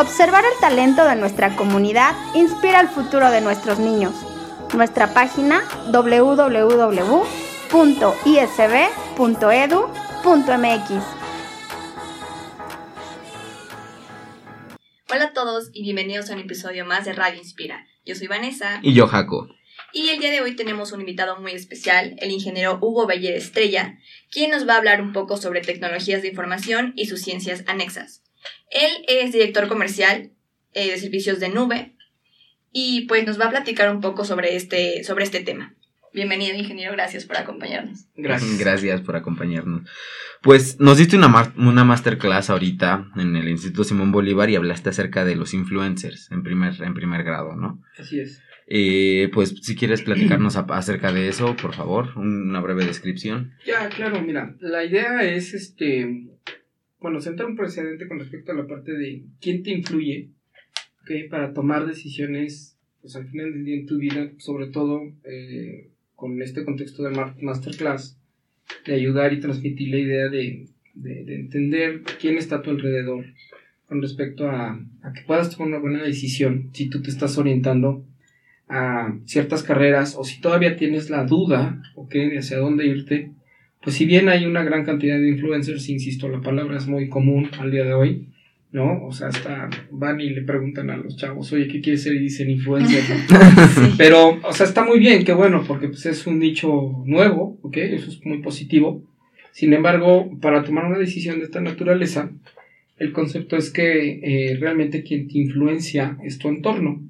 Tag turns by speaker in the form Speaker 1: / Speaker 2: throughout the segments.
Speaker 1: Observar el talento de nuestra comunidad inspira el futuro de nuestros niños. Nuestra página www.isb.edu.mx.
Speaker 2: Hola a todos y bienvenidos a un episodio más de Radio Inspira. Yo soy Vanessa.
Speaker 3: Y yo, Jaco.
Speaker 2: Y el día de hoy tenemos un invitado muy especial, el ingeniero Hugo Beller Estrella, quien nos va a hablar un poco sobre tecnologías de información y sus ciencias anexas. Él es director comercial eh, de servicios de nube y pues nos va a platicar un poco sobre este, sobre este tema. Bienvenido, ingeniero, gracias por acompañarnos.
Speaker 3: Gracias. Gracias por acompañarnos. Pues nos diste una, una masterclass ahorita en el Instituto Simón Bolívar y hablaste acerca de los influencers en primer, en primer grado, ¿no?
Speaker 4: Así es.
Speaker 3: Eh, pues si quieres platicarnos acerca de eso, por favor, una breve descripción.
Speaker 4: Ya, claro, mira, la idea es este bueno, sentar un precedente con respecto a la parte de quién te influye para tomar decisiones, pues al final del día en tu vida, sobre todo eh, con este contexto de masterclass, de ayudar y transmitir la idea de, de, entender quién está a tu alrededor con respecto a, a, que puedas tomar una buena decisión si tú te estás orientando a ciertas carreras o si todavía tienes la duda, ok, de hacia dónde irte, pues si bien hay una gran cantidad de influencers, insisto, la palabra es muy común al día de hoy, ¿no? O sea, hasta van y le preguntan a los chavos, oye, ¿qué quieres ser? Y dicen influencer, Pero, o sea, está muy bien, qué bueno, porque pues es un nicho nuevo, ¿ok? Eso es muy positivo. Sin embargo, para tomar una decisión de esta naturaleza, el concepto es que eh, realmente quien te influencia es tu entorno,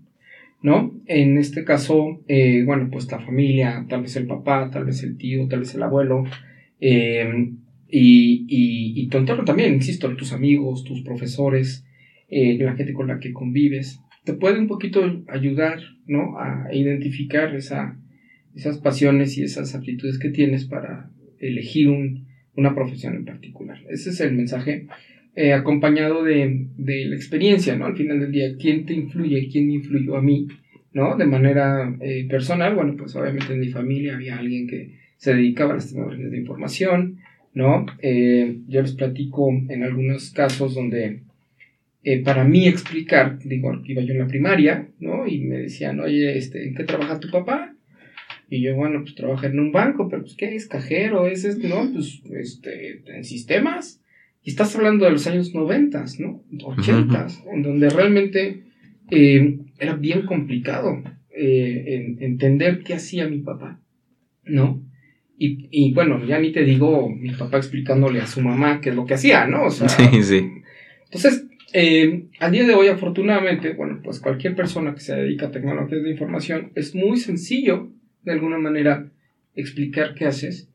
Speaker 4: ¿no? En este caso, eh, bueno, pues la familia, tal vez el papá, tal vez el tío, tal vez el abuelo, eh, y, y, y, tu entorno también, insisto, tus amigos, tus profesores, eh, la gente con la que convives, te puede un poquito ayudar, ¿no? A identificar esa, esas pasiones y esas aptitudes que tienes para elegir un, una profesión en particular. Ese es el mensaje eh, acompañado de, de, la experiencia, ¿no? Al final del día, ¿quién te influye? ¿Quién influyó a mí? ¿No? De manera eh, personal, bueno, pues obviamente en mi familia había alguien que se dedicaba a las tecnologías de información, ¿no? Eh, yo les platico en algunos casos donde eh, para mí explicar, digo, iba yo en la primaria, ¿no? Y me decían, oye, este, ¿en qué trabaja tu papá? Y yo, bueno, pues trabaja en un banco, pero pues, ¿qué es? ¿Cajero? ¿Es este? No, pues, este, en sistemas. Y estás hablando de los años noventas, ¿no? Ochentas, en donde realmente eh, era bien complicado entender qué hacía mi papá, ¿no? Y, y, bueno, ya ni te digo mi papá explicándole a su mamá qué es lo que hacía, ¿no? O sea,
Speaker 3: sí, sí.
Speaker 4: Entonces, eh, al día de hoy, afortunadamente, bueno, pues cualquier persona que se dedica a tecnologías de información es muy sencillo, de alguna manera, explicar qué haces.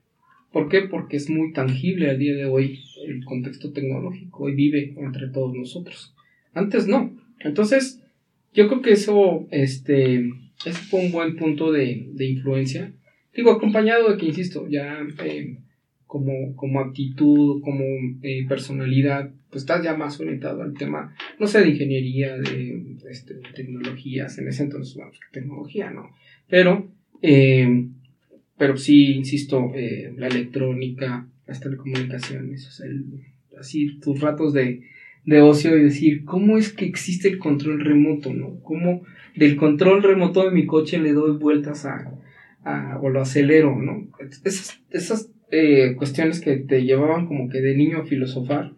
Speaker 4: ¿Por qué? Porque es muy tangible al día de hoy el contexto tecnológico y vive entre todos nosotros. Antes no. Entonces, yo creo que eso, este, ese fue un buen punto de, de influencia Digo, acompañado de que, insisto, ya eh, como, como actitud, como eh, personalidad, pues estás ya más orientado al tema, no sé, de ingeniería, de, este, tecnologías, en ese entonces, pues, tecnología, ¿no? Pero, eh, pero sí, insisto, la electrónica, las telecomunicaciones, o sea, así tus ratos de, de ocio y decir, ¿cómo es que existe el control remoto, no? ¿Cómo del control remoto de mi coche le doy vueltas a o lo acelero, ¿no? Esas, esas eh, cuestiones que te llevaban como que de niño a filosofar,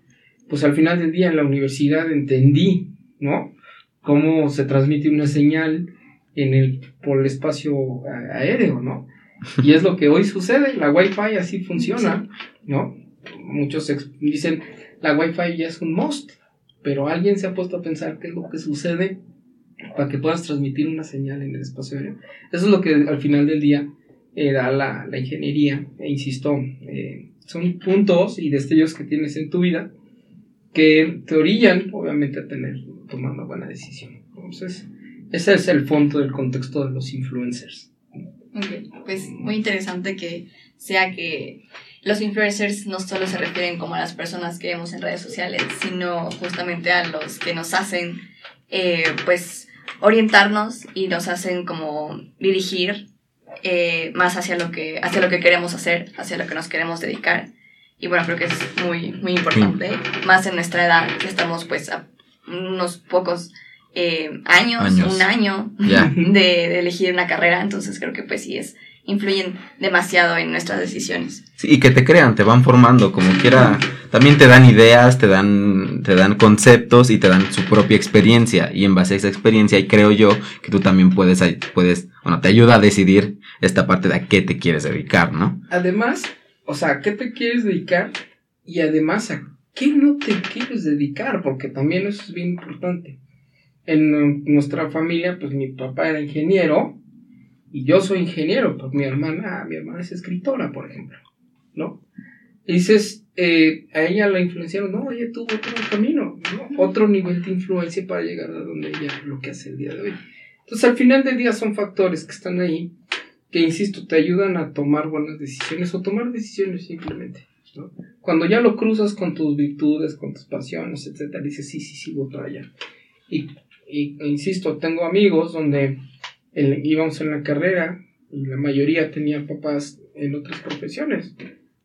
Speaker 4: pues al final del día en la universidad entendí, ¿no? Cómo se transmite una señal en el, por el espacio aéreo, ¿no? Y es lo que hoy sucede, la Wi-Fi así funciona, ¿no? Muchos dicen, la Wi-Fi ya es un must, pero alguien se ha puesto a pensar qué es lo que sucede para que puedas transmitir una señal en el espacio aéreo. Eso es lo que al final del día eh, da la, la, ingeniería, e insisto, eh, son puntos y destellos que tienes en tu vida que te orillan, obviamente, a tener, tomar una buena decisión. Entonces, Ese es el fondo del contexto de los influencers.
Speaker 2: Ok, pues muy interesante que sea que los influencers no solo se refieren como a las personas que vemos en redes sociales, sino justamente a los que nos hacen, eh, pues, orientarnos y nos hacen como dirigir eh, más hacia lo, que, hacia lo que queremos hacer, hacia lo que nos queremos dedicar. Y bueno, creo que es muy, muy importante, más en nuestra edad, que estamos pues a unos pocos eh, años,
Speaker 3: Años.
Speaker 2: un año de, de elegir una carrera, entonces creo que pues sí es, influyen demasiado en nuestras decisiones.
Speaker 3: Sí, y que te crean, te van formando como quiera. También te dan ideas, te dan, te dan conceptos y te dan su propia experiencia. Y en base a esa experiencia, y creo yo que tú también puedes, puedes, bueno, te ayuda a decidir esta parte de a qué te quieres dedicar, ¿no?
Speaker 4: Además, o sea, ¿a qué te quieres dedicar? Y además, ¿a qué no te quieres dedicar? Porque también eso es bien importante. En nuestra familia, pues mi papá era ingeniero y yo soy ingeniero, pues mi hermana, mi hermana es escritora, por ejemplo, ¿no? Y dices, eh, a ella la influenciaron, no, ella tuvo otro camino, ¿no? Otro nivel de influencia para llegar a donde ella lo que hace el día de hoy. Entonces, al final del día son factores que están ahí que, insisto, te ayudan a tomar buenas decisiones o tomar decisiones simplemente. ¿no? Cuando ya lo cruzas con tus virtudes, con tus pasiones, etcétera, dices, sí, sí, sí, voy para allá. Y, y e insisto, tengo amigos donde el- íbamos en la carrera y la mayoría tenían papás en otras profesiones.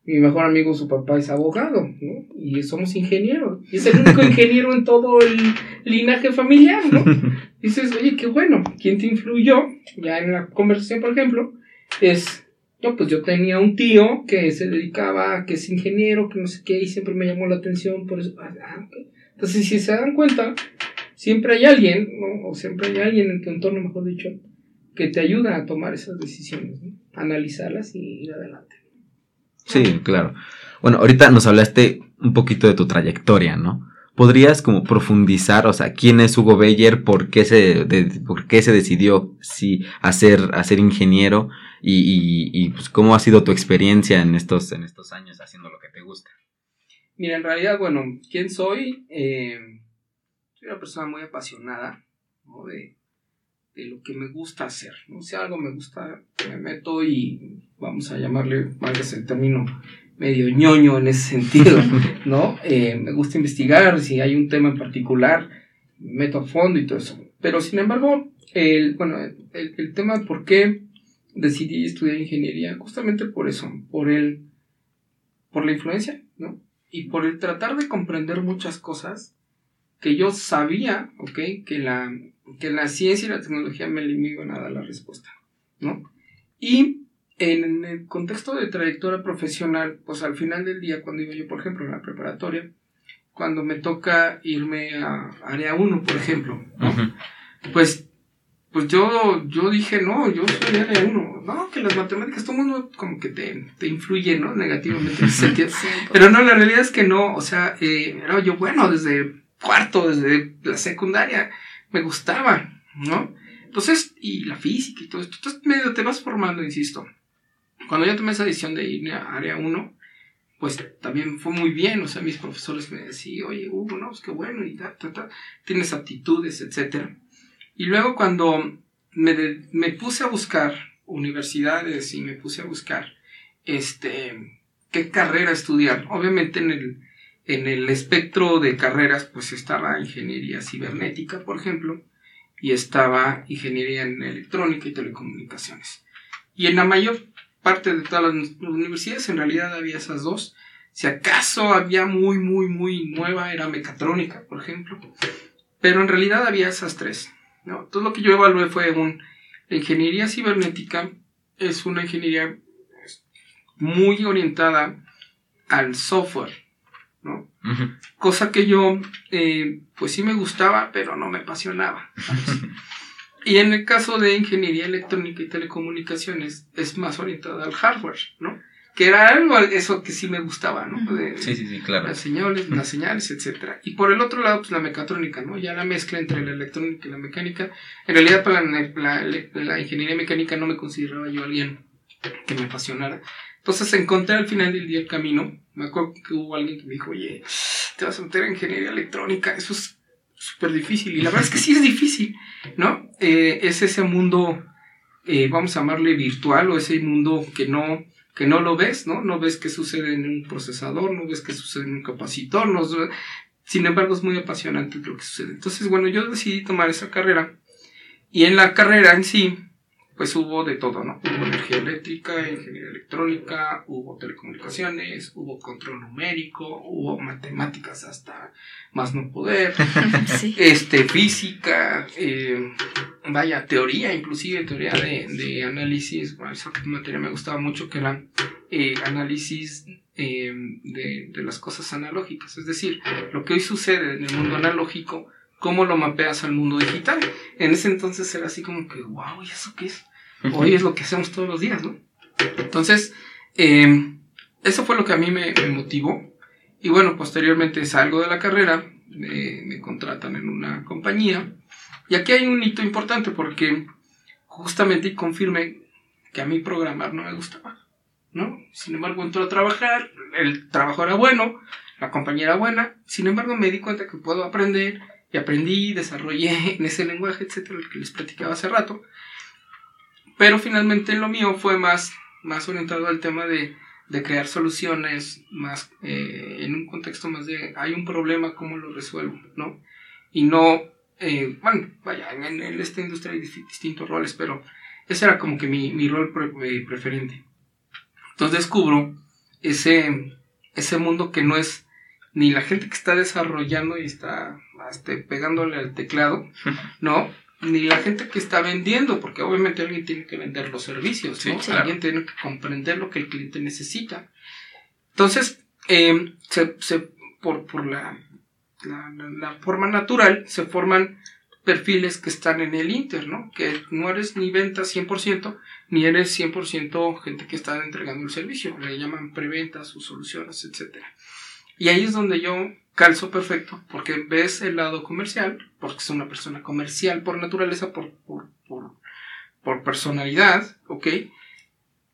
Speaker 4: Mi mejor amigo, su papá es abogado, ¿no? Y somos ingenieros. Y es el único ingeniero en todo el linaje familiar, ¿no? Dices, oye, qué bueno. ¿Quién te influyó? Ya en la conversación, por ejemplo, es, no, pues yo tenía un tío que se dedicaba, a que es ingeniero, que no sé qué, y siempre me llamó la atención, por eso, ah, ah. Entonces, si se dan cuenta, siempre hay alguien, ¿no? O siempre hay alguien en tu entorno, mejor dicho, que te ayuda a tomar esas decisiones, ¿no? Analizarlas y ir adelante.
Speaker 3: Sí, claro. Bueno, ahorita nos hablaste un poquito de tu trayectoria, ¿no? ¿Podrías como profundizar, o sea, quién es Hugo Beyer, por qué se, de- por qué se decidió sí, a, ser, a ser ingeniero y, y, y, pues cómo ha sido tu experiencia en estos, en estos años haciendo lo que te gusta?
Speaker 4: Mira, en realidad, bueno, ¿quién soy? Eh, soy una persona muy apasionada, ¿no? De, de lo que me gusta hacer, ¿no? Si algo me gusta, me meto y vamos a llamarle, valga el término, medio ñoño en ese sentido, ¿no? Eh, me gusta investigar, si hay un tema en particular, me meto a fondo y todo eso. Pero, sin embargo, el, bueno, el, el tema de por qué decidí estudiar ingeniería, justamente por eso, por el, por la influencia, ¿no? y por el tratar de comprender muchas cosas que yo sabía, ¿ok? Que la, que la ciencia y la tecnología me, me iban a dar la respuesta, ¿no? Y en el contexto de trayectoria profesional, pues al final del día, cuando iba yo, por ejemplo, en la preparatoria, cuando me toca irme a área 1, por ejemplo, ¿no? Pues, pues yo, yo dije, no, yo soy de área 1, no, que las matemáticas, todo el mundo como que te, te influye, ¿no? Negativamente en ese sentido. Pero no, la realidad es que no, o sea, eh, era yo bueno desde cuarto, desde la secundaria, me gustaba, ¿no? Entonces, y la física y todo esto, entonces medio te vas formando, insisto. Cuando yo tomé esa decisión de irme a área 1, pues también fue muy bien, o sea, mis profesores me decían, oye, Hugo, no, pues qué bueno, y ta, ta, ta, tienes aptitudes, etcétera. Y luego cuando me, me puse a buscar universidades y me puse a buscar, este, qué carrera estudiar. Obviamente en el, en el espectro de carreras pues estaba ingeniería cibernética, por ejemplo, y estaba ingeniería en electrónica y telecomunicaciones. Y en la mayor parte de todas las universidades en realidad había esas dos. Si acaso había muy, muy, muy nueva era mecatrónica, por ejemplo. Pero en realidad había esas tres. ¿no? Todo lo que yo evalué fue un... La ingeniería cibernética es una ingeniería muy orientada al software, ¿no? Cosa que yo, eh, pues sí me gustaba, pero no me apasionaba. y en el caso de ingeniería electrónica y telecomunicaciones, es más orientada al hardware, ¿no? Que era algo, eso que sí me gustaba, ¿no? De-
Speaker 3: Sí, sí, sí, claro.
Speaker 4: las señales, las señales, etcétera. Y por el otro lado, pues la mecatrónica, ¿no? Ya la mezcla entre la electrónica y la mecánica. En realidad, para la, la- la ingeniería mecánica no me consideraba yo alguien que me apasionara. Entonces encontré al final del día el camino. Me acuerdo que hubo alguien que me dijo, oye, te vas a meter en ingeniería electrónica, eso es súper difícil. Y la verdad es que sí es difícil, ¿no? Eh, es ese mundo, eh, vamos a llamarle virtual, o ese mundo que no, que no lo ves, ¿no? No ves qué sucede en un procesador, no ves qué sucede en un capacitor, no, sin embargo es muy apasionante lo que sucede. Entonces, bueno, yo decidí tomar esa carrera y en la carrera en sí, pues hubo de todo, ¿no? Hubo energía eléctrica, ingeniería electrónica, hubo telecomunicaciones, hubo control numérico, hubo matemáticas hasta más no poder, este, física, eh, vaya, teoría, inclusive teoría de, de análisis, bueno, esa materia me gustaba mucho que era eh, análisis eh, de, de las cosas analógicas, es decir, lo que hoy sucede en el mundo analógico, cómo lo mapeas al mundo digital. En ese entonces era así como que, wow, ¿y eso qué es? Hoy es lo que hacemos todos los días, ¿no? Entonces, eh, eso fue lo que a mí me, motivó. Y bueno, posteriormente salgo de la carrera, me, contratan en una compañía. Y aquí hay un hito importante porque justamente confirmé que a mí programar no me gustaba, ¿no? Sin embargo, entró a trabajar, el trabajo era bueno, la compañía era buena, sin embargo me di cuenta que puedo aprender y aprendí, desarrollé en ese lenguaje, etcétera, el que les platicaba hace rato. Pero finalmente lo mío fue más, más orientado al tema de, de crear soluciones, más eh, en un contexto más de hay un problema, ¿cómo lo resuelvo? ¿no? Y no, eh, bueno, vaya, en, esta industria hay distintos roles, pero ese era como que mi, mi rol eh, preferente. Entonces descubro ese, ese mundo que no es ni la gente que está desarrollando y está este, pegándole al teclado, ¿no? Ni la gente que está vendiendo, porque obviamente alguien tiene que vender los servicios, ¿no? Alguien tiene que comprender lo que el cliente necesita. Entonces, em, se, se, por, por la, la, la, forma natural, se forman perfiles que están en el Inter, ¿no? Que no eres ni venta 100%, ni eres 100% gente que está entregando el servicio. Le llaman preventas o soluciones, etc. Y ahí es donde yo calzo perfecto, porque ves el lado comercial, porque es una persona comercial por naturaleza, por, por, por, personalidad.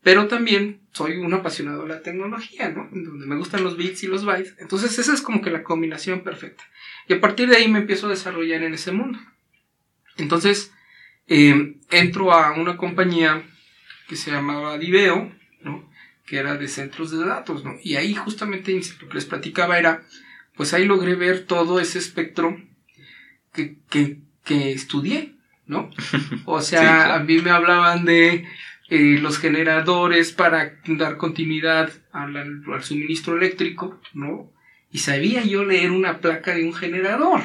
Speaker 4: Pero también soy un apasionado de la tecnología, ¿no? Donde me gustan los bits y los bytes. Entonces esa es como que la combinación perfecta. Y a partir de ahí me empiezo a desarrollar en ese mundo. Entonces eh, entro a una compañía que se llamaba Diveo, ¿no? Que era de centros de datos, ¿no? Y ahí justamente lo que les platicaba era pues ahí logré ver todo ese espectro que, estudié, ¿no? O sea, a mí me hablaban de eh, los generadores para dar continuidad al, suministro eléctrico, ¿no? Y sabía yo leer una placa de un generador.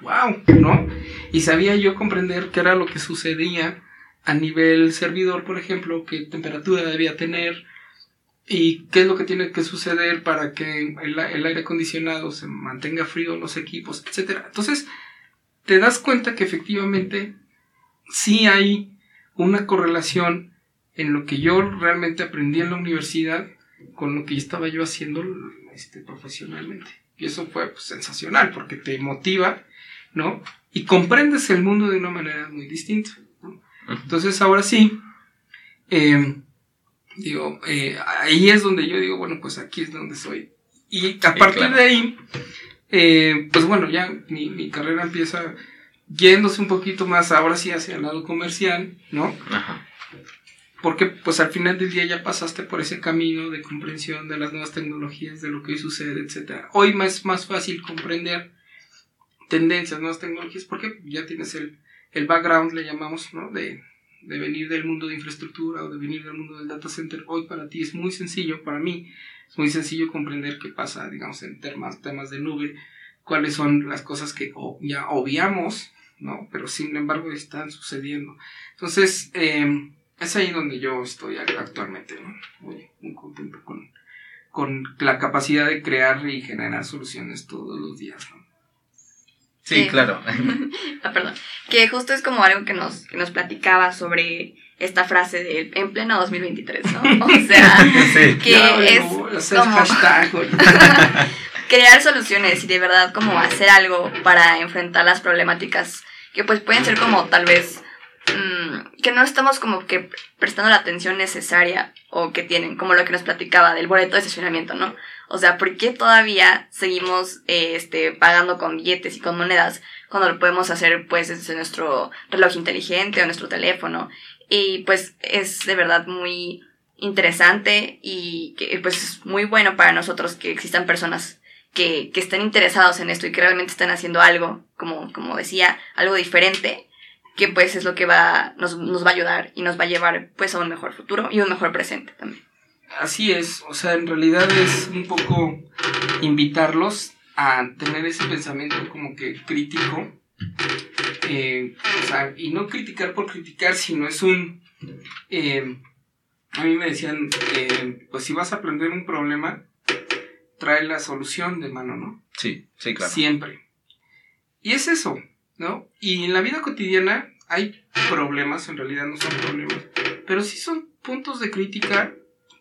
Speaker 4: ¡Wow! ¿No? Y sabía yo comprender qué era lo que sucedía a nivel servidor, por ejemplo, qué temperatura debía tener, y qué es lo que tiene que suceder para que el, aire acondicionado se mantenga frío los equipos, etcétera. Entonces, te das cuenta que efectivamente sí hay una correlación en lo que yo realmente aprendí en la universidad con lo que estaba yo haciendo este, profesionalmente. Y eso fue pues, sensacional porque te motiva, ¿no? Y comprendes el mundo de una manera muy distinta. Entonces, ahora sí, eh, Digo, eh, ahí es donde yo digo, bueno, pues aquí es donde soy. Y a partir de ahí, eh, pues bueno, ya mi, carrera empieza yéndose un poquito más ahora sí hacia el lado comercial, ¿no? Ajá. Porque pues al final del día ya pasaste por ese camino de comprensión de las nuevas tecnologías, de lo que hoy sucede, etc. Hoy es más fácil comprender tendencias, nuevas tecnologías, porque ya tienes el, el background, le llamamos, ¿no? De, de venir del mundo de infraestructura o de venir del mundo del data center, hoy para ti es muy sencillo, para mí es muy sencillo comprender qué pasa, digamos, en temas, temas de nube, cuáles son las cosas que ya obviamos, ¿no? Pero sin embargo están sucediendo. Entonces, eh, es ahí donde yo estoy actualmente, ¿no? Muy, muy contento con, con la capacidad de crear y generar soluciones todos los días, ¿no?
Speaker 3: Sí, claro.
Speaker 2: ah, perdón. Que justo es como algo que nos, que nos platicaba sobre esta frase de en pleno 2023, ¿no? O sea, que es como crear soluciones y de verdad como hacer algo para enfrentar las problemáticas que pues pueden ser como tal vez mm, que no estamos como que prestando la atención necesaria o que tienen, como lo que nos platicaba del boleto de estacionamiento, ¿no? O sea, ¿por qué todavía seguimos eh, este, pagando con billetes y con monedas cuando lo podemos hacer pues desde nuestro reloj inteligente o nuestro teléfono? Y pues es de verdad muy interesante y que pues es muy bueno para nosotros que existan personas que, que estén interesados en esto y que realmente estén haciendo algo, como, como decía, algo diferente, que pues es lo que va, nos, nos va a ayudar y nos va a llevar pues a un mejor futuro y un mejor presente también.
Speaker 4: Así es, o sea, en realidad es un poco invitarlos a tener ese pensamiento como que crítico, eh, o sea, y no criticar por criticar, sino es un... eh, a mí me decían, eh, pues si vas a aprender un problema, trae la solución de mano, ¿no?
Speaker 3: Sí, sí, claro.
Speaker 4: Siempre. Y es eso, ¿no? Y en la vida cotidiana hay problemas, en realidad no son problemas, pero sí son puntos de crítica,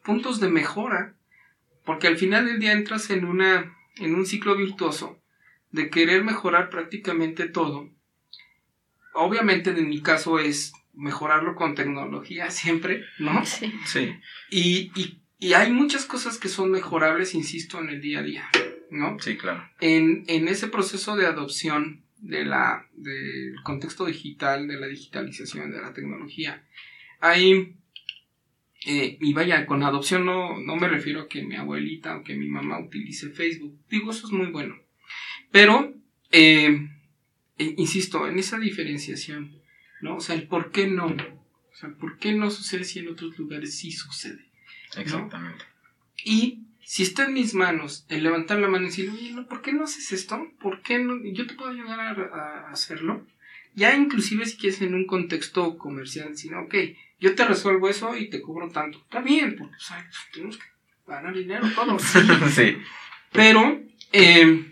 Speaker 4: puntos de mejora, porque al final del día entras en una en un ciclo virtuoso de querer mejorar prácticamente todo. Obviamente en mi caso es mejorarlo con tecnología siempre, ¿no?
Speaker 2: Sí.
Speaker 3: Sí,
Speaker 4: Y, y, y hay muchas cosas que son mejorables, insisto, en el día a día, ¿no?
Speaker 3: sí, claro.
Speaker 4: en, en ese proceso de adopción de la, del contexto digital, de la digitalización, de la tecnología, hay, eh, y vaya, con adopción no, no me refiero a que mi abuelita o que mi mamá utilice Facebook, digo, eso es muy bueno, pero, eh, eh, insisto, en esa diferenciación, ¿no? O sea, el por qué no, o sea, por qué no sucede si en otros lugares sí sucede.
Speaker 3: Exactamente.
Speaker 4: Y si está en mis manos el levantar la mano y decir, oye, no, ¿por qué no haces esto? ¿Por qué no? Yo te puedo ayudar a, a hacerlo. Ya inclusive si quieres en un contexto comercial, sino, ok, yo te resuelvo eso y te cobro tanto. Está bien, porque o sea, tenemos que ganar dinero todos.
Speaker 3: sí,
Speaker 4: Pero eh,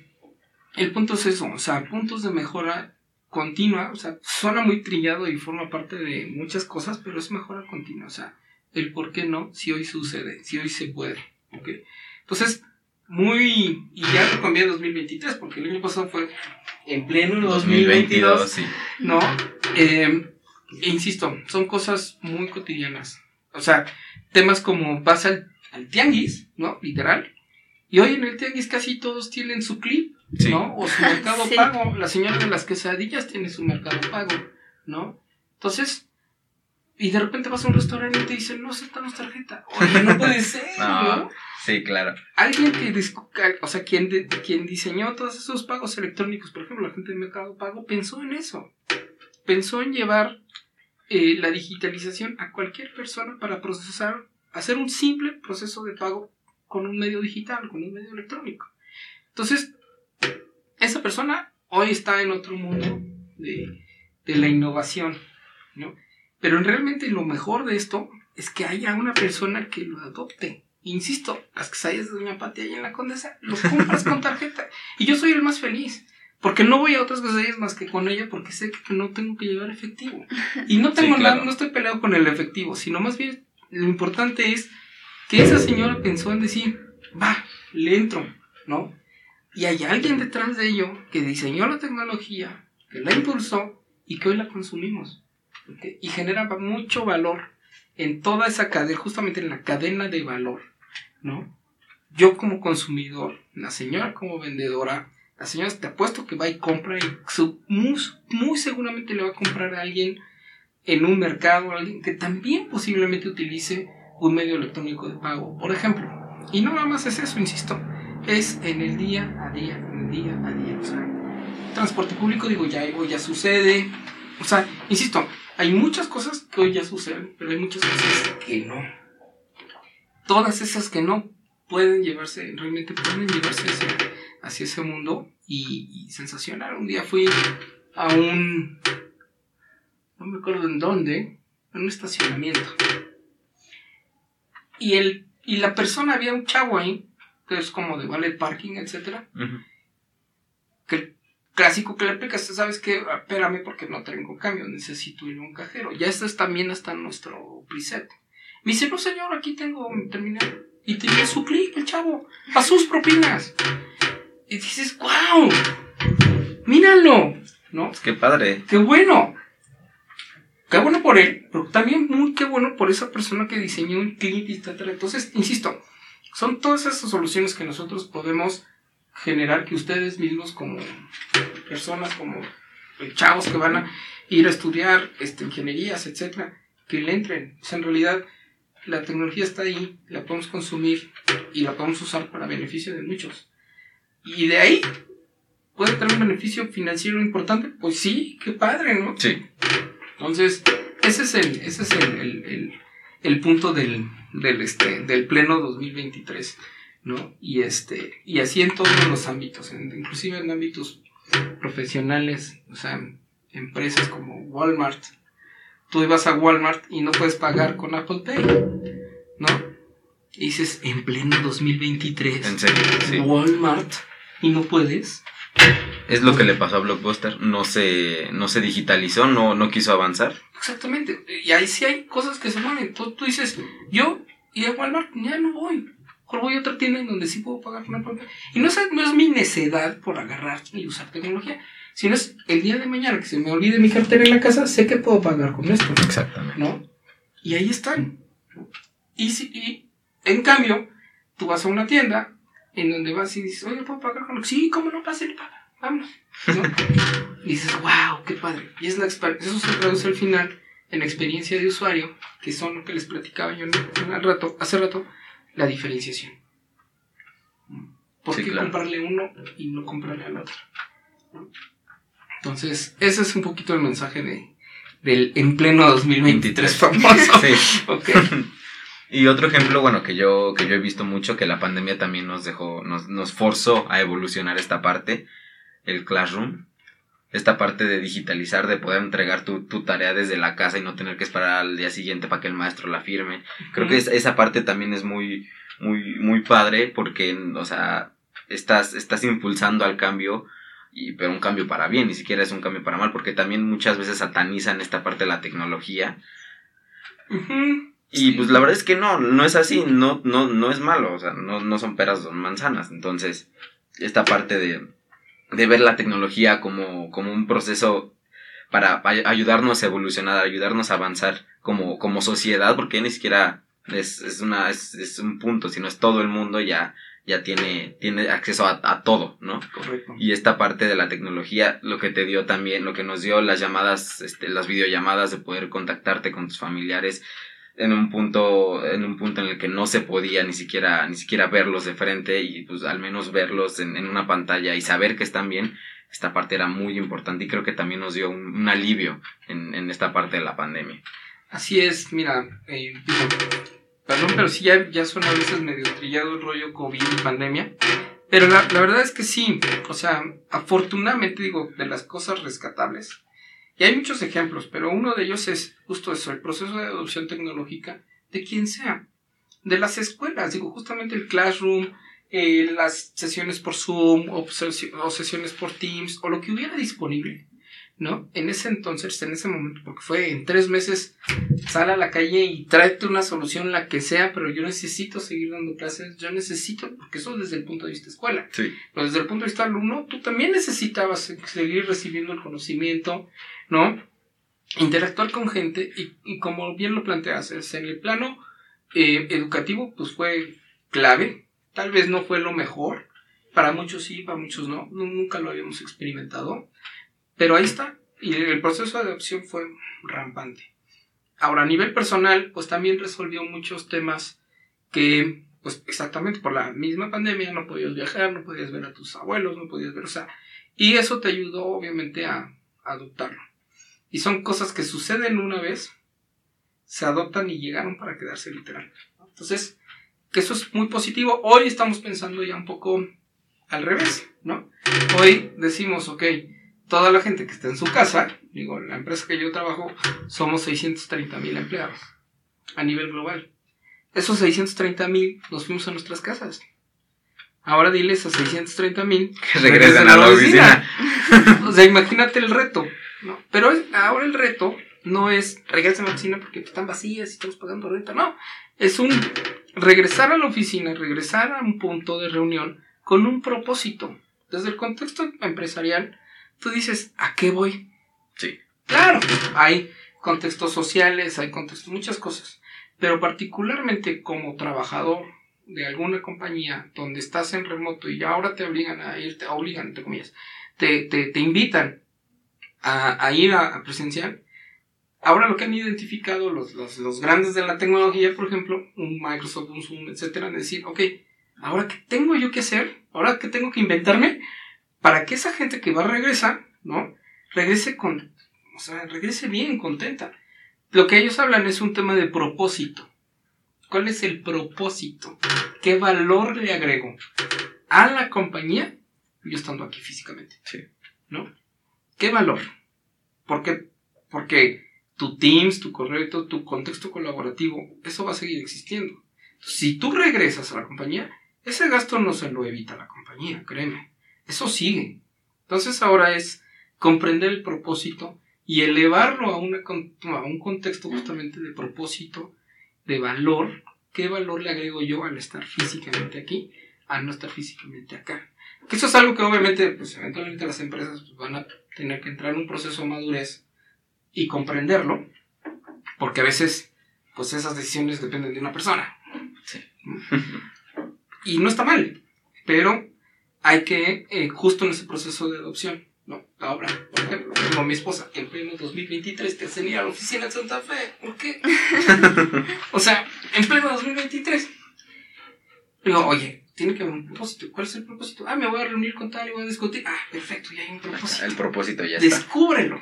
Speaker 4: el punto es eso, o sea, puntos de mejora continua, o sea, suena muy trillado y forma parte de muchas cosas, pero es mejora continua, o sea, el por qué no, si hoy sucede, si hoy se puede, ¿ok? Entonces, muy, y ya lo cambié en 2023, porque el año pasado fue en pleno 2022,
Speaker 3: sí.
Speaker 4: ¿no? Eh, e insisto, son cosas muy cotidianas. O sea, temas como vas al, al tianguis, ¿no? Literal. Y hoy en el tianguis casi todos tienen su clip,
Speaker 3: Sí.
Speaker 4: ¿no? O su mercado
Speaker 2: Sí.
Speaker 4: pago. La señora de las quesadillas tiene su mercado pago, ¿no? Entonces, y de repente vas a un restaurante y te dicen, no aceptamos tarjeta. Oye, no puede ser,
Speaker 3: No.
Speaker 4: ¿no?
Speaker 3: Sí, claro.
Speaker 4: Alguien que, o sea, quien, de- quien diseñó todos esos pagos electrónicos, por ejemplo, la gente de Mercado Pago, pensó en eso. Pensó en llevar eh, la digitalización a cualquier persona para procesar, hacer un simple proceso de pago con un medio digital, con un medio electrónico. Entonces, esa persona hoy está en otro mundo de, de la innovación, ¿no? Pero realmente lo mejor de esto es que haya una persona que lo adopte. Insisto, las quesadillas de Doña Pati ahí en la Condesa, los compras con tarjeta. Y yo soy el más feliz. Porque no voy a otras quesadillas más que con ella porque sé que no tengo que llevar efectivo. Y no tengo
Speaker 3: Sí,
Speaker 4: nada, no estoy peleado con el efectivo, sino más bien lo importante es que esa señora pensó en decir, va, le entro, ¿no? Y hay alguien detrás de ello que diseñó la tecnología, que la impulsó y que hoy la consumimos. Y genera mucho valor en toda esa cadena, justamente en la cadena de valor, ¿no? Yo como consumidor, la señora como vendedora, la señora te apuesto que va y compra y muy, muy seguramente le va a comprar a alguien en un mercado, alguien que también posiblemente utilice un medio electrónico de pago, por ejemplo. Y no nada más es eso, insisto, es en el día a día, en el día a día. O sea, transporte público, digo, ya ya sucede. O sea, insisto, hay muchas cosas que hoy ya suceden, pero hay muchas cosas que no. Todas esas que no pueden llevarse, realmente pueden llevarse hacia, hacia ese mundo y, y sensacional. Un día fui a un, no me acuerdo en dónde, en un estacionamiento. Y, el, y la persona, había un chavo ahí, que es como de valet parking,
Speaker 3: Ujú.
Speaker 4: que el clásico que le aplicas, ¿sabes qué? Espérame porque no tengo cambio, necesito ir a un cajero. Ya este es también hasta nuestro preset. Me dice, no señor, aquí tengo mi terminal. Y tenía su clic, el chavo, a sus propinas. Y dices, wow, míralo, ¿no?
Speaker 3: Qué padre.
Speaker 4: Qué bueno. Qué bueno por él, pero también muy qué bueno por esa persona que diseñó un clip, etcétera. Entonces, insisto, Son todas esas soluciones que nosotros podemos generar que ustedes mismos como personas, como chavos que van a ir a estudiar este, ingenierías, etcétera, que le entren. O sea, en realidad la tecnología está ahí, la podemos consumir y la podemos usar para beneficio de muchos. Y de ahí puede tener un beneficio financiero importante. Pues sí, qué padre, ¿no?
Speaker 3: Sí.
Speaker 4: Entonces, ese es el, ese es el, el, el, punto del, del, este, del pleno 2023, ¿no? Y, este, y así en todos los ámbitos, inclusive en ámbitos profesionales, o sea, empresas como Walmart. Tú ibas a Walmart y no puedes pagar con Apple Pay, ¿no? Y dices, en pleno 2023,
Speaker 3: En serio, sí.
Speaker 4: Walmart, y no puedes.
Speaker 3: Es lo que le pasó a Blockbuster. No se, no se digitalizó, no, no quiso avanzar.
Speaker 4: Exactamente. Y ahí sí hay cosas que se mueven. Tú, tú dices, yo y a Walmart ya no voy. Mejor voy a otra tienda en donde sí puedo pagar con Apple Pay. Y no es, no es mi necedad por agarrar y usar tecnología, sino es el día de mañana que se me olvide mi cartera en la casa, sé que puedo pagar con esto.
Speaker 3: Exactamente.
Speaker 4: ¿No? Y ahí están. Y, si, y en cambio, tú vas a una tienda en donde vas y dices, oye, ¿puedo pagar con Sí, ¿cómo no? Pásale, paga. Vámonos. ¿no? y dices, wow, qué padre. Y es la. Eso se traduce al final en experiencia de usuario, que son lo que les platicaba yo al rato, hace rato, la diferenciación. ¿Por
Speaker 3: Sí,
Speaker 4: qué
Speaker 3: claro.
Speaker 4: comprarle uno y no comprarle al otro? ¿no? Entonces, ese es un poquito el mensaje de, del en pleno 2023 famoso.
Speaker 3: Sí.
Speaker 4: Ok.
Speaker 3: Y otro ejemplo, bueno, que yo, que yo he visto mucho, que la pandemia también nos dejó, nos, nos forzó a evolucionar esta parte, el classroom. Esta parte de digitalizar, de poder entregar tu, tu tarea desde la casa y no tener que esperar al día siguiente para que el maestro la firme. Creo que es- esa parte también es muy, muy, muy padre porque, o sea, estás, estás impulsando al cambio, y, pero un cambio para bien, ni siquiera es un cambio para mal, porque también muchas veces satanizan esta parte de la tecnología. Y pues la verdad es que no, no es así, no, no, no es malo, o sea, no, no son peras, son manzanas. Entonces, esta parte de, de ver la tecnología como, como un proceso para ay- ayudarnos a evolucionar, ayudarnos a avanzar como, como sociedad, porque ni siquiera es, es una, es, es un punto, sino es todo el mundo ya, ya tiene, tiene acceso a, a todo, ¿no?
Speaker 4: Correcto.
Speaker 3: Y esta parte de la tecnología, lo que te dio también, lo que nos dio las llamadas, este, las videollamadas de poder contactarte con tus familiares en un punto, en un punto en el que no se podía ni siquiera, ni siquiera verlos de frente y pues al menos verlos en, en una pantalla y saber que están bien, esta parte era muy importante y creo que también nos dio un, un alivio en, en esta parte de la pandemia.
Speaker 4: Así es, mira, eh, perdón, pero sí ya, ya suena a veces medio trillado el rollo COVID y pandemia. Pero la, la verdad es que sí, o sea, afortunadamente digo, de las cosas rescatables. Y hay muchos ejemplos, pero uno de ellos es justo eso, el proceso de adopción tecnológica de quien sea. De las escuelas, digo, justamente el Classroom, eh, las sesiones por Zoom o sesiones por Teams o lo que hubiera disponible, ¿no? En ese entonces, en ese momento, porque fue en tres meses, sal a la calle y tráete una solución, la que sea, pero yo necesito seguir dando clases, yo necesito, porque eso desde el punto de vista escuela.
Speaker 3: Sí.
Speaker 4: Pero desde el punto de vista alumno, tú también necesitabas se- seguir recibiendo el conocimiento, ¿no? Interactuar con gente y, y como bien lo planteas, en el plano eh, educativo, pues fue clave. Tal vez no fue lo mejor. Para muchos sí, para muchos no. Nu- Nunca lo habíamos experimentado. Pero ahí está. Y el proceso de adopción fue rampante. Ahora, a nivel personal, pues también resolvió muchos temas que, pues exactamente por la misma pandemia, no podías viajar, no podías ver a tus abuelos, no podías ver, o sea, y eso te ayudó obviamente a, adoptarlo. Y son cosas que suceden una vez, se adoptan y llegaron para quedarse literal. Entonces, que eso es muy positivo. Hoy estamos pensando ya un poco al revés, ¿no? Hoy decimos, ok, toda la gente que está en su casa, digo, la empresa que yo trabajo, somos 630 mil empleados a nivel global. Esos 630 mil nos fuimos a nuestras casas. Ahora diles a 630 mil
Speaker 3: Que regresen a la oficina.
Speaker 4: o sea, imagínate el reto. ¿no? Pero es- ahora el reto no es regresen a la oficina porque están vacías y estamos pagando renta. No, es un regresar a la oficina, regresar a un punto de reunión con un propósito. Desde el contexto empresarial, tú dices, ¿a qué voy?
Speaker 3: Sí.
Speaker 4: Claro, hay contextos sociales, hay contextos, muchas cosas. Pero particularmente como trabajador de alguna compañía donde estás en remoto y ahora te obligan a irte, obligan, entre comillas, te, te, te invitan a, a ir a, a, presencial, ahora lo que han identificado los, los, los, grandes de la tecnología, por ejemplo, un Microsoft, un Zoom, etcétera, decir, ok, ahora qué tengo yo que hacer, ahora qué tengo que inventarme para que esa gente que va a regresar, ¿no? Regrese con, o sea, regrese bien, contenta. Lo que ellos hablan es un tema de propósito. ¿Cuál es el propósito? ¿Qué valor le agrego a la compañía yo estando aquí físicamente?
Speaker 3: Sí.
Speaker 4: ¿No? ¿Qué valor? Porque, porque tu Teams, tu correo, tu contexto colaborativo, eso va a seguir existiendo. Si tú regresas a la compañía, ese gasto no se lo evita la compañía, créeme. Eso sigue. Entonces ahora es comprender el propósito y elevarlo a, una, a un contexto justamente de propósito, de valor. ¿Qué valor le agrego yo al estar físicamente aquí, a no estar físicamente acá? Que eso es algo que obviamente, pues eventualmente las empresas pues, van a tener que entrar en un proceso de madurez y comprenderlo, porque a veces, pues esas decisiones dependen de una persona.
Speaker 3: Sí.
Speaker 4: Y no está mal, pero hay que, eh, justo en ese proceso de adopción, ¿no? Ahora, por ejemplo, como mi esposa, en pleno 2023 te hacen ir a la oficina de Santa Fe. ¿Por qué? o sea, en pleno 2023. Digo, oye, tiene que haber un propósito. ¿Cuál es el propósito? Ah, me voy a reunir con tal y voy a discutir. Ah, perfecto, ya hay un propósito.
Speaker 3: El propósito ya está.
Speaker 4: Descúbrelo.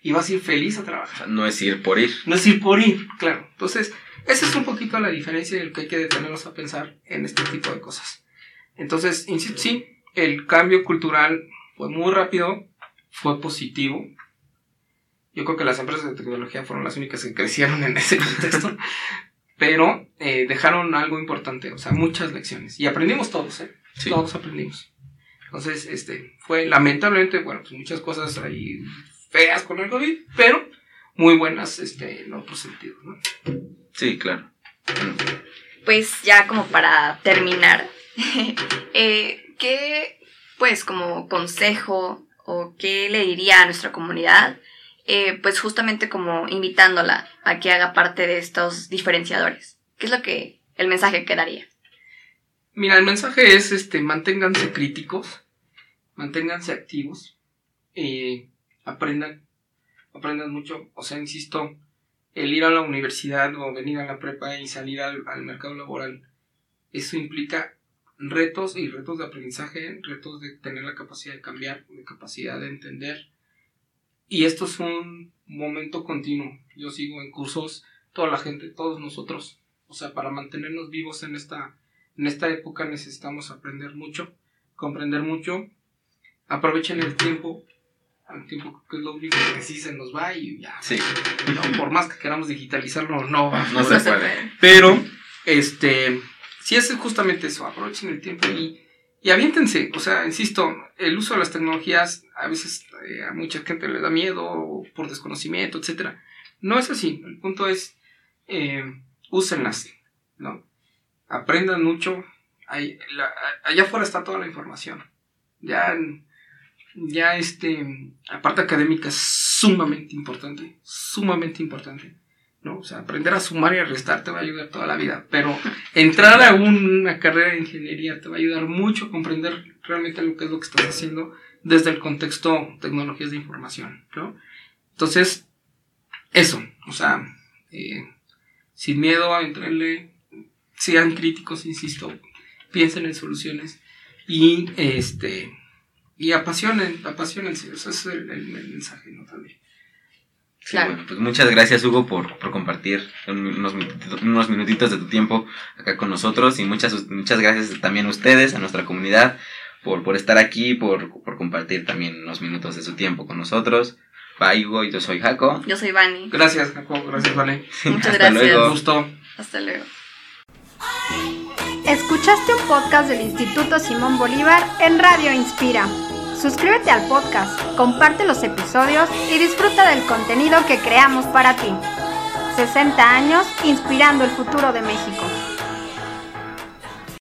Speaker 4: Y vas a ir feliz a trabajar.
Speaker 3: no es ir por ir.
Speaker 4: No es ir por ir, claro. Entonces, esa es un poquito la diferencia del que hay que detenernos a pensar en este tipo de cosas. Entonces, insisto, sí, el cambio cultural fue muy rápido, fue positivo. Yo creo que las empresas de tecnología fueron las únicas que crecieron en ese contexto, pero eh, dejaron algo importante, o sea, muchas lecciones. Y aprendimos todos, ¿eh?
Speaker 3: Sí.
Speaker 4: Todos aprendimos. Entonces, este, fue lamentablemente, bueno, pues muchas cosas ahí feas con el COVID, pero muy buenas este, en otros sentidos, ¿no?
Speaker 3: Sí, claro.
Speaker 2: Pues ya como para terminar, eh, ¿qué, pues, como consejo o qué le diría a nuestra comunidad? Eh, pues justamente como invitándola a que haga parte de estos diferenciadores. ¿Qué es lo que el mensaje que daría?
Speaker 4: Mira, el mensaje es, este, manténganse críticos, manténganse activos, eh, aprendan, aprendan mucho. O sea, insisto, el ir a la universidad o venir a la prepa y salir al, al mercado laboral, eso implica retos y retos de aprendizaje, retos de tener la capacidad de cambiar, de capacidad de entender. Y esto es un momento continuo. Yo sigo en cursos, toda la gente, todos nosotros. O sea, para mantenernos vivos en esta, en esta época necesitamos aprender mucho, comprender mucho. Aprovechen el tiempo, el tiempo que es lo único que sí se nos va y ya.
Speaker 3: Sí.
Speaker 4: No, por más que queramos digitalizarlo, no va.
Speaker 3: No se puede.
Speaker 4: Pero, este, sí es justamente eso, aprovechen el tiempo y, y aviéntense. O sea, insisto, el uso de las tecnologías a veces eh, a mucha gente le da miedo por desconocimiento, etcétera. No es así. El punto es, eh, úsenlas, ¿no? Aprendan mucho. Ahí, allá afuera está toda la información. Ya, ya este, aparte académica es sumamente importante, sumamente importante. ¿No? O sea, aprender a sumar y a restar te va a ayudar toda la vida, pero entrar a una carrera de ingeniería te va a ayudar mucho a comprender realmente lo que es lo que estás haciendo desde el contexto tecnologías de información, ¿no? Entonces, eso, o sea, eh, sin miedo a entrarle, sean críticos, insisto, piensen en soluciones y este y apasionen, apasionense, ese es el, el, mensaje, ¿no? También.
Speaker 3: Sí, claro. bueno, pues muchas gracias Hugo por, por compartir unos, unos, minutitos de tu tiempo acá con nosotros y muchas, muchas gracias también a ustedes, a nuestra comunidad, por, por estar aquí, por, por compartir también unos minutos de su tiempo con nosotros. Bye Hugo, yo soy Jaco.
Speaker 2: Yo soy Vani.
Speaker 4: Gracias Jaco, gracias Vani.
Speaker 2: Muchas
Speaker 3: Hasta
Speaker 2: gracias.
Speaker 3: luego.
Speaker 4: Gusto.
Speaker 2: Hasta luego.
Speaker 1: Escuchaste un podcast del Instituto Simón Bolívar en Radio Inspira. Suscríbete al podcast, comparte los episodios y disfruta del contenido que creamos para ti. 60 años inspirando el futuro de México.